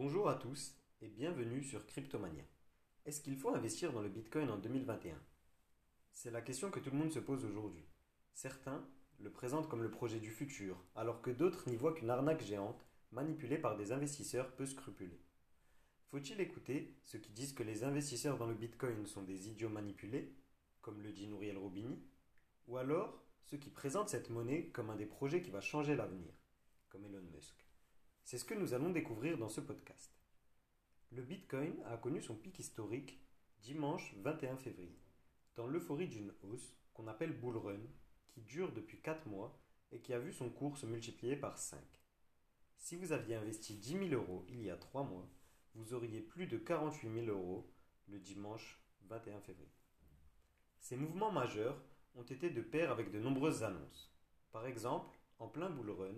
Bonjour à tous et bienvenue sur Cryptomania. Est-ce qu'il faut investir dans le Bitcoin en 2021 C'est la question que tout le monde se pose aujourd'hui. Certains le présentent comme le projet du futur, alors que d'autres n'y voient qu'une arnaque géante manipulée par des investisseurs peu scrupuleux. Faut-il écouter ceux qui disent que les investisseurs dans le Bitcoin sont des idiots manipulés, comme le dit Nouriel Robini, ou alors ceux qui présentent cette monnaie comme un des projets qui va changer l'avenir, comme Elon Musk? C'est ce que nous allons découvrir dans ce podcast. Le Bitcoin a connu son pic historique dimanche 21 février, dans l'euphorie d'une hausse qu'on appelle bull run, qui dure depuis 4 mois et qui a vu son cours se multiplier par 5. Si vous aviez investi 10 000 euros il y a 3 mois, vous auriez plus de 48 000 euros le dimanche 21 février. Ces mouvements majeurs ont été de pair avec de nombreuses annonces. Par exemple, en plein bull run,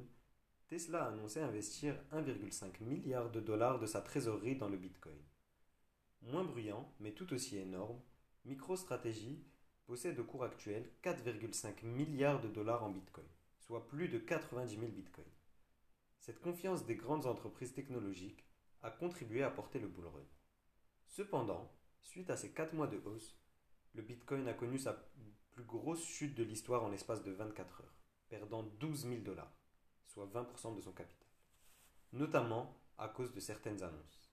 Tesla a annoncé investir 1,5 milliard de dollars de sa trésorerie dans le Bitcoin. Moins bruyant, mais tout aussi énorme, MicroStrategy possède au cours actuel 4,5 milliards de dollars en Bitcoin, soit plus de 90 000 Bitcoins. Cette confiance des grandes entreprises technologiques a contribué à porter le bull run. Cependant, suite à ces 4 mois de hausse, le Bitcoin a connu sa plus grosse chute de l'histoire en l'espace de 24 heures, perdant 12 000 dollars, soit 20% de son capital, notamment à cause de certaines annonces.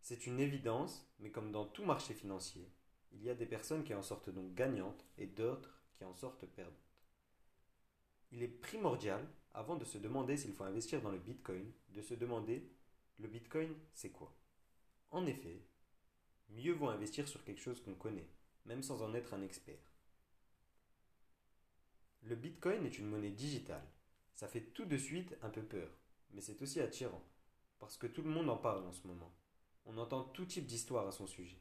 C'est une évidence, mais comme dans tout marché financier, il y a des personnes qui en sortent donc gagnantes et d'autres qui en sortent perdantes. Il est primordial, avant de se demander s'il faut investir dans le Bitcoin, de se demander le Bitcoin, c'est quoi? En effet, mieux vaut investir sur quelque chose qu'on connaît, même sans en être un expert. Le Bitcoin est une monnaie digitale. Ça fait tout de suite un peu peur, mais c'est aussi attirant, parce que tout le monde en parle en ce moment. On entend tout type d'histoires à son sujet.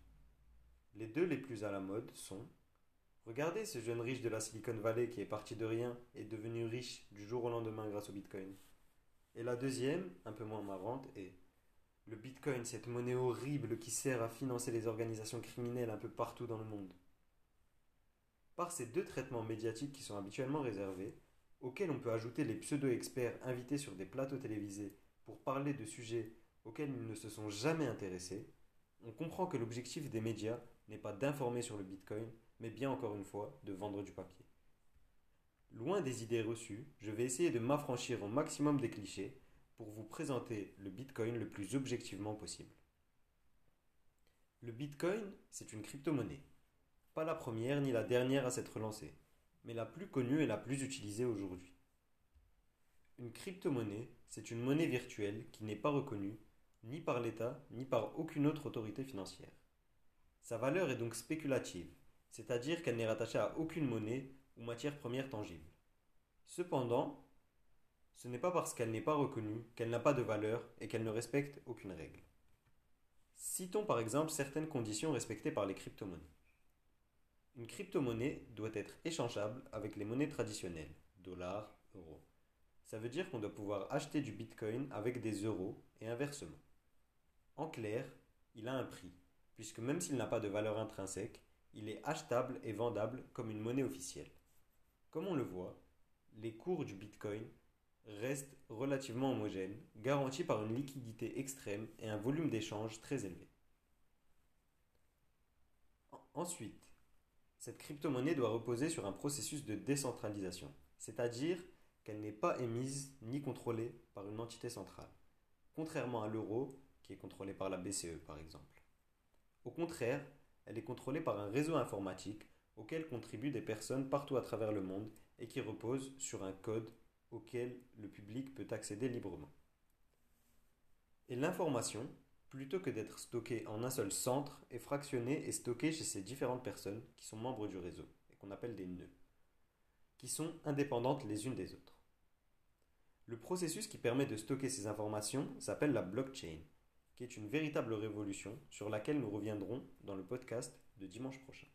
Les deux les plus à la mode sont Regardez ce jeune riche de la Silicon Valley qui est parti de rien et devenu riche du jour au lendemain grâce au Bitcoin. Et la deuxième, un peu moins marrante, est le Bitcoin, cette monnaie horrible qui sert à financer les organisations criminelles un peu partout dans le monde. Par ces deux traitements médiatiques qui sont habituellement réservés, auxquels on peut ajouter les pseudo-experts invités sur des plateaux télévisés pour parler de sujets auxquels ils ne se sont jamais intéressés, on comprend que l'objectif des médias n'est pas d'informer sur le Bitcoin, mais bien encore une fois de vendre du papier. Loin des idées reçues, je vais essayer de m'affranchir au maximum des clichés pour vous présenter le Bitcoin le plus objectivement possible. Le Bitcoin, c'est une crypto-monnaie. Pas la première ni la dernière à s'être lancée, mais la plus connue et la plus utilisée aujourd'hui. Une crypto-monnaie, c'est une monnaie virtuelle qui n'est pas reconnue ni par l'État ni par aucune autre autorité financière. Sa valeur est donc spéculative, c'est-à-dire qu'elle n'est rattachée à aucune monnaie ou matière première tangible. Cependant, ce n'est pas parce qu'elle n'est pas reconnue qu'elle n'a pas de valeur et qu'elle ne respecte aucune règle. Citons par exemple certaines conditions respectées par les crypto-monnaies. Une crypto-monnaie doit être échangeable avec les monnaies traditionnelles, dollars, euros. Ça veut dire qu'on doit pouvoir acheter du bitcoin avec des euros et inversement. En clair, il a un prix, puisque même s'il n'a pas de valeur intrinsèque, il est achetable et vendable comme une monnaie officielle. Comme on le voit, les cours du bitcoin restent relativement homogènes, garantis par une liquidité extrême et un volume d'échange très élevé. Ensuite, cette crypto-monnaie doit reposer sur un processus de décentralisation, c'est-à-dire qu'elle n'est pas émise ni contrôlée par une entité centrale, contrairement à l'euro qui est contrôlé par la BCE par exemple. Au contraire, elle est contrôlée par un réseau informatique auquel contribuent des personnes partout à travers le monde et qui repose sur un code auquel le public peut accéder librement. Et l'information, plutôt que d'être stockée en un seul centre, est fractionnée et stockée chez ces différentes personnes qui sont membres du réseau et qu'on appelle des nœuds, qui sont indépendantes les unes des autres. Le processus qui permet de stocker ces informations s'appelle la blockchain, qui est une véritable révolution sur laquelle nous reviendrons dans le podcast de dimanche prochain.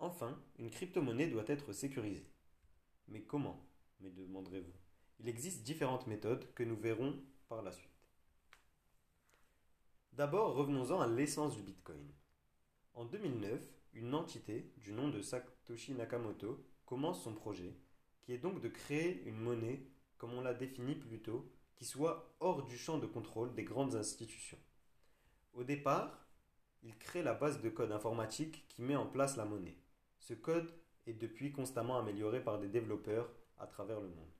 Enfin, une crypto-monnaie doit être sécurisée. Mais comment? Me demanderez-vous Il existe différentes méthodes que nous verrons par la suite. D'abord, revenons-en à l'essence du Bitcoin. En 2009, une entité du nom de Satoshi Nakamoto commence son projet, qui est donc de créer une monnaie, comme on l'a défini plus tôt, qui soit hors du champ de contrôle des grandes institutions. Au départ, il crée la base de code informatique qui met en place la monnaie. Ce code est depuis constamment amélioré par des développeurs à travers le monde.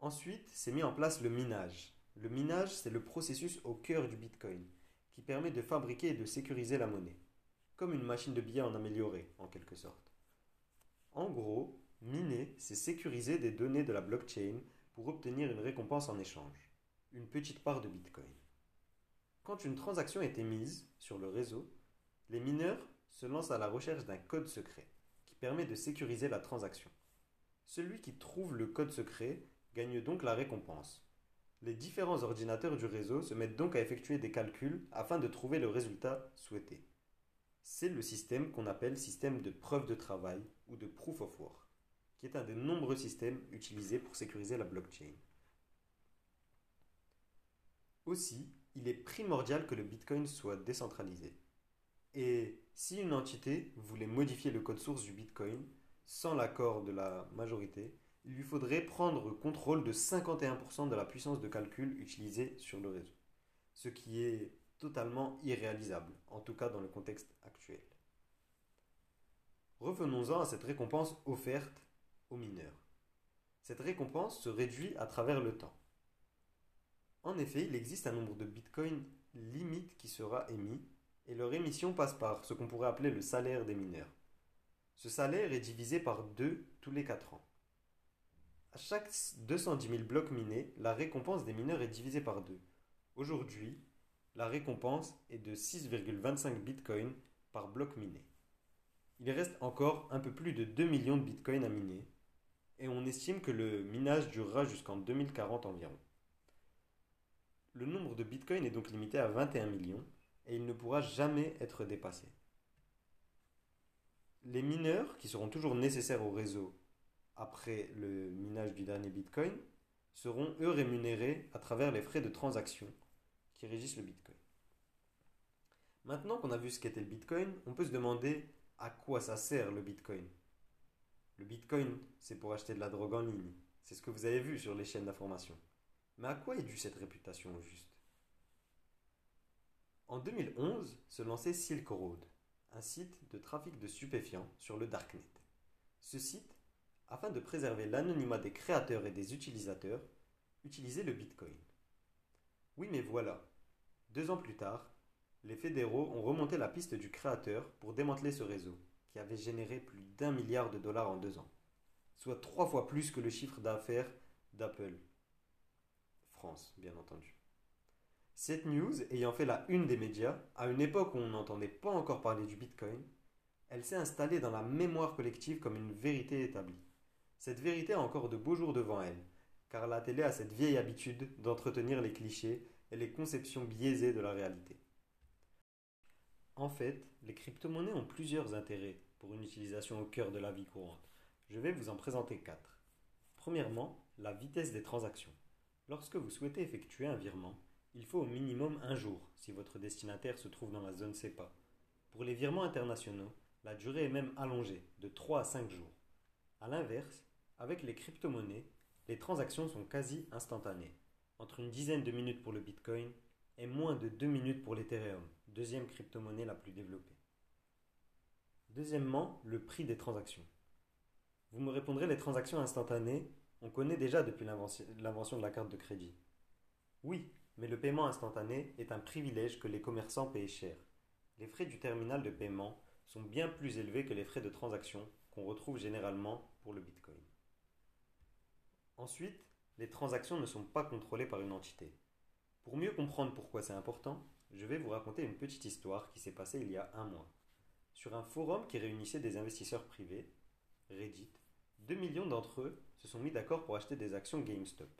Ensuite, s'est mis en place le minage. Le minage, c'est le processus au cœur du Bitcoin, qui permet de fabriquer et de sécuriser la monnaie, comme une machine de billets en améliorée, en quelque sorte. En gros, miner, c'est sécuriser des données de la blockchain pour obtenir une récompense en échange, une petite part de Bitcoin. Quand une transaction est émise sur le réseau, les mineurs se lancent à la recherche d'un code secret qui permet de sécuriser la transaction. Celui qui trouve le code secret gagne donc la récompense. Les différents ordinateurs du réseau se mettent donc à effectuer des calculs afin de trouver le résultat souhaité. C'est le système qu'on appelle système de preuve de travail ou de proof of work, qui est un des nombreux systèmes utilisés pour sécuriser la blockchain. Aussi, il est primordial que le Bitcoin soit décentralisé. Et si une entité voulait modifier le code source du Bitcoin sans l'accord de la majorité, il lui faudrait prendre contrôle de 51% de la puissance de calcul utilisée sur le réseau, ce qui est totalement irréalisable, en tout cas dans le contexte actuel. Revenons-en à cette récompense offerte aux mineurs. Cette récompense se réduit à travers le temps. En effet, il existe un nombre de bitcoins limite qui sera émis, et leur émission passe par ce qu'on pourrait appeler le salaire des mineurs. Ce salaire est divisé par 2 tous les 4 ans. À chaque 210 000 blocs minés, la récompense des mineurs est divisée par 2. Aujourd'hui, la récompense est de 6,25 bitcoins par bloc miné. Il reste encore un peu plus de 2 millions de bitcoins à miner, et on estime que le minage durera jusqu'en 2040 environ. Le nombre de bitcoins est donc limité à 21 millions, et il ne pourra jamais être dépassé. Les mineurs, qui seront toujours nécessaires au réseau après le minage du dernier Bitcoin, seront eux rémunérés à travers les frais de transaction qui régissent le Bitcoin. Maintenant qu'on a vu ce qu'était le Bitcoin, on peut se demander à quoi ça sert le Bitcoin. Le Bitcoin, c'est pour acheter de la drogue en ligne. C'est ce que vous avez vu sur les chaînes d'information. Mais à quoi est due cette réputation au juste? En 2011 se lançait Silk Road, un site de trafic de stupéfiants sur le Darknet. Ce site afin de préserver l'anonymat des créateurs et des utilisateurs, utilisez le Bitcoin. Oui, mais voilà. Deux ans plus tard, les fédéraux ont remonté la piste du créateur pour démanteler ce réseau, qui avait généré plus d'un milliard de dollars en deux ans, soit trois fois plus que le chiffre d'affaires d'Apple. France, bien entendu. Cette news ayant fait la une des médias, à une époque où on n'entendait pas encore parler du Bitcoin, elle s'est installée dans la mémoire collective comme une vérité établie. Cette vérité a encore de beaux jours devant elle, car la télé a cette vieille habitude d'entretenir les clichés et les conceptions biaisées de la réalité. En fait, les crypto-monnaies ont plusieurs intérêts pour une utilisation au cœur de la vie courante. Je vais vous en présenter quatre. Premièrement, la vitesse des transactions. Lorsque vous souhaitez effectuer un virement, il faut au minimum un jour si votre destinataire se trouve dans la zone CEPA. Pour les virements internationaux, la durée est même allongée, de 3 à 5 jours. A l'inverse, avec les crypto-monnaies, les transactions sont quasi instantanées, entre une dizaine de minutes pour le Bitcoin et moins de deux minutes pour l'Ethereum, deuxième crypto-monnaie la plus développée. Deuxièmement, le prix des transactions. Vous me répondrez, les transactions instantanées, on connaît déjà depuis l'invention de la carte de crédit. Oui, mais le paiement instantané est un privilège que les commerçants payent cher. Les frais du terminal de paiement sont bien plus élevés que les frais de transaction qu'on retrouve généralement pour le Bitcoin. Ensuite, les transactions ne sont pas contrôlées par une entité. Pour mieux comprendre pourquoi c'est important, je vais vous raconter une petite histoire qui s'est passée il y a un mois. Sur un forum qui réunissait des investisseurs privés, Reddit, 2 millions d'entre eux se sont mis d'accord pour acheter des actions GameStop.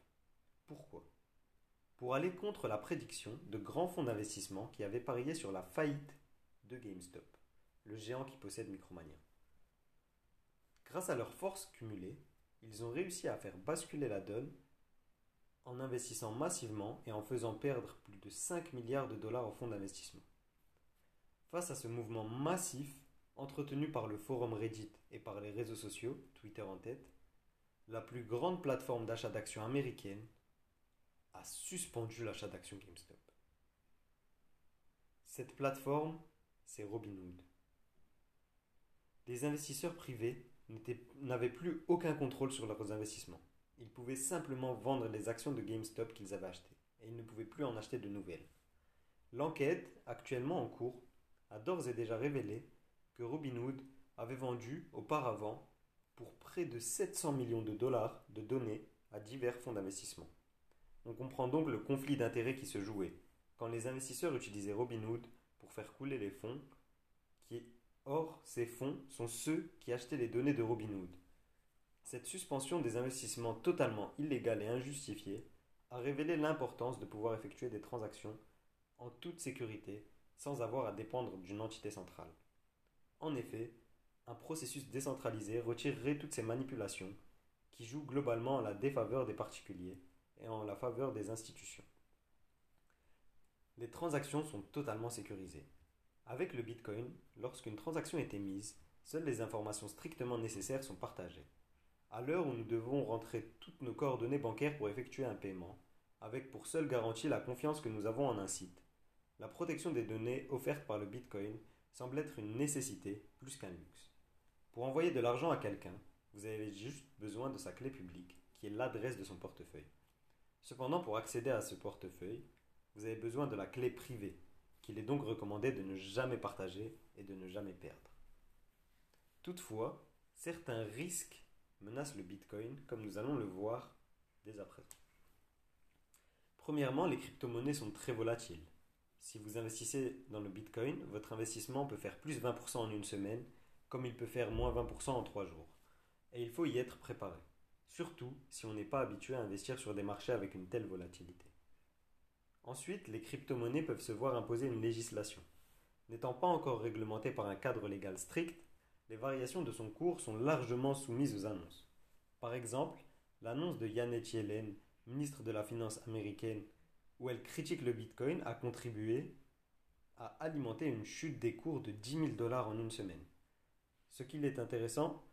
Pourquoi? Pour aller contre la prédiction de grands fonds d'investissement qui avaient parié sur la faillite de GameStop, le géant qui possède Micromania. Grâce à leurs forces cumulées, ils ont réussi à faire basculer la donne en investissant massivement et en faisant perdre plus de 5 milliards de dollars au fonds d'investissement. Face à ce mouvement massif, entretenu par le forum Reddit et par les réseaux sociaux, Twitter en tête, la plus grande plateforme d'achat d'actions américaine a suspendu l'achat d'actions GameStop. Cette plateforme, c'est Robinhood. Les investisseurs privés n'avaient plus aucun contrôle sur leurs investissements. Ils pouvaient simplement vendre les actions de GameStop qu'ils avaient achetées, et ils ne pouvaient plus en acheter de nouvelles. L'enquête, actuellement en cours, a d'ores et déjà révélé que Robinhood avait vendu auparavant pour près de 700 millions de dollars de données à divers fonds d'investissement. On comprend donc le conflit d'intérêts qui se jouait quand les investisseurs utilisaient Robinhood pour faire couler les fonds, qui, or ces fonds sont ceux qui achetaient les données de Robinhood. Cette suspension des investissements totalement illégale et injustifiée a révélé l'importance de pouvoir effectuer des transactions en toute sécurité sans avoir à dépendre d'une entité centrale. En effet, un processus décentralisé retirerait toutes ces manipulations qui jouent globalement à la défaveur des particuliers et en la faveur des institutions. Les transactions sont totalement sécurisées. Avec le Bitcoin, lorsqu'une transaction est émise, seules les informations strictement nécessaires sont partagées. À l'heure où nous devons rentrer toutes nos coordonnées bancaires pour effectuer un paiement, avec pour seule garantie la confiance que nous avons en un site, la protection des données offerte par le Bitcoin semble être une nécessité plus qu'un luxe. Pour envoyer de l'argent à quelqu'un, vous avez juste besoin de sa clé publique, qui est l'adresse de son portefeuille. Cependant, pour accéder à ce portefeuille, vous avez besoin de la clé privée, qu'il est donc recommandé de ne jamais partager et de ne jamais perdre. Toutefois, certains risques menacent le Bitcoin, comme nous allons le voir dès à présent. Premièrement, les crypto-monnaies sont très volatiles. Si vous investissez dans le Bitcoin, votre investissement peut faire plus 20% en une semaine, comme il peut faire moins 20% en trois jours. Et il faut y être préparé, surtout si on n'est pas habitué à investir sur des marchés avec une telle volatilité. Ensuite, les crypto-monnaies peuvent se voir imposer une législation. N'étant pas encore réglementées par un cadre légal strict, les variations de son cours sont largement soumises aux annonces. Par exemple, l'annonce de Janet Yellen, ministre de la Finance américaine, où elle critique le Bitcoin, a contribué à alimenter une chute des cours de 10 000 dollars en une semaine. Ce qui est intéressant,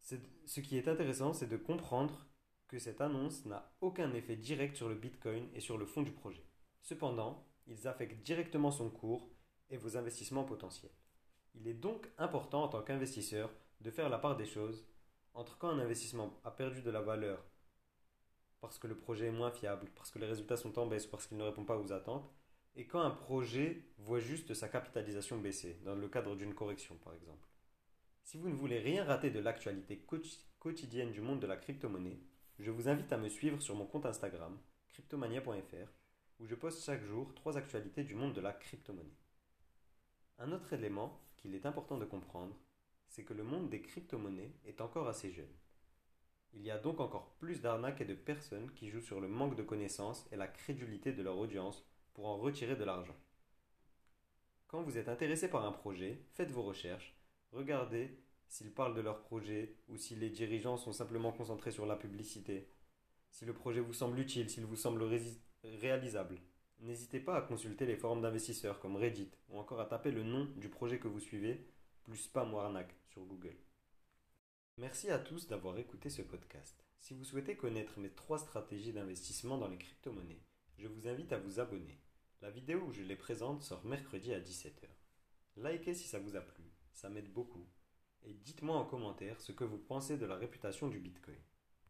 c'est de comprendre que cette annonce n'a aucun effet direct sur le Bitcoin et sur le fond du projet. Cependant, ils affectent directement son cours et vos investissements potentiels. Il est donc important en tant qu'investisseur de faire la part des choses entre quand un investissement a perdu de la valeur parce que le projet est moins fiable, parce que les résultats sont en baisse, parce qu'il ne répond pas aux attentes, et quand un projet voit juste sa capitalisation baisser, dans le cadre d'une correction par exemple. Si vous ne voulez rien rater de l'actualité quotidienne du monde de la crypto-monnaie, je vous invite à me suivre sur mon compte Instagram, cryptomania.fr, où je poste chaque jour trois actualités du monde de la crypto-monnaie. Un autre élément qu'il est important de comprendre, c'est que le monde des crypto-monnaies est encore assez jeune. Il y a donc encore plus d'arnaques et de personnes qui jouent sur le manque de connaissances et la crédulité de leur audience pour en retirer de l'argent. Quand vous êtes intéressé par un projet, faites vos recherches, regardez s'ils parlent de leur projet ou si les dirigeants sont simplement concentrés sur la publicité, si le projet vous semble utile, s'il vous semble réalisable. N'hésitez pas à consulter les forums d'investisseurs comme Reddit ou encore à taper le nom du projet que vous suivez, plus spam ou sur Google. Merci à tous d'avoir écouté ce podcast. Si vous souhaitez connaître mes trois stratégies d'investissement dans les crypto-monnaies, je vous invite à vous abonner. La vidéo où je les présente sort mercredi à 17h. Likez si ça vous a plu, ça m'aide beaucoup. Et dites-moi en commentaire ce que vous pensez de la réputation du Bitcoin.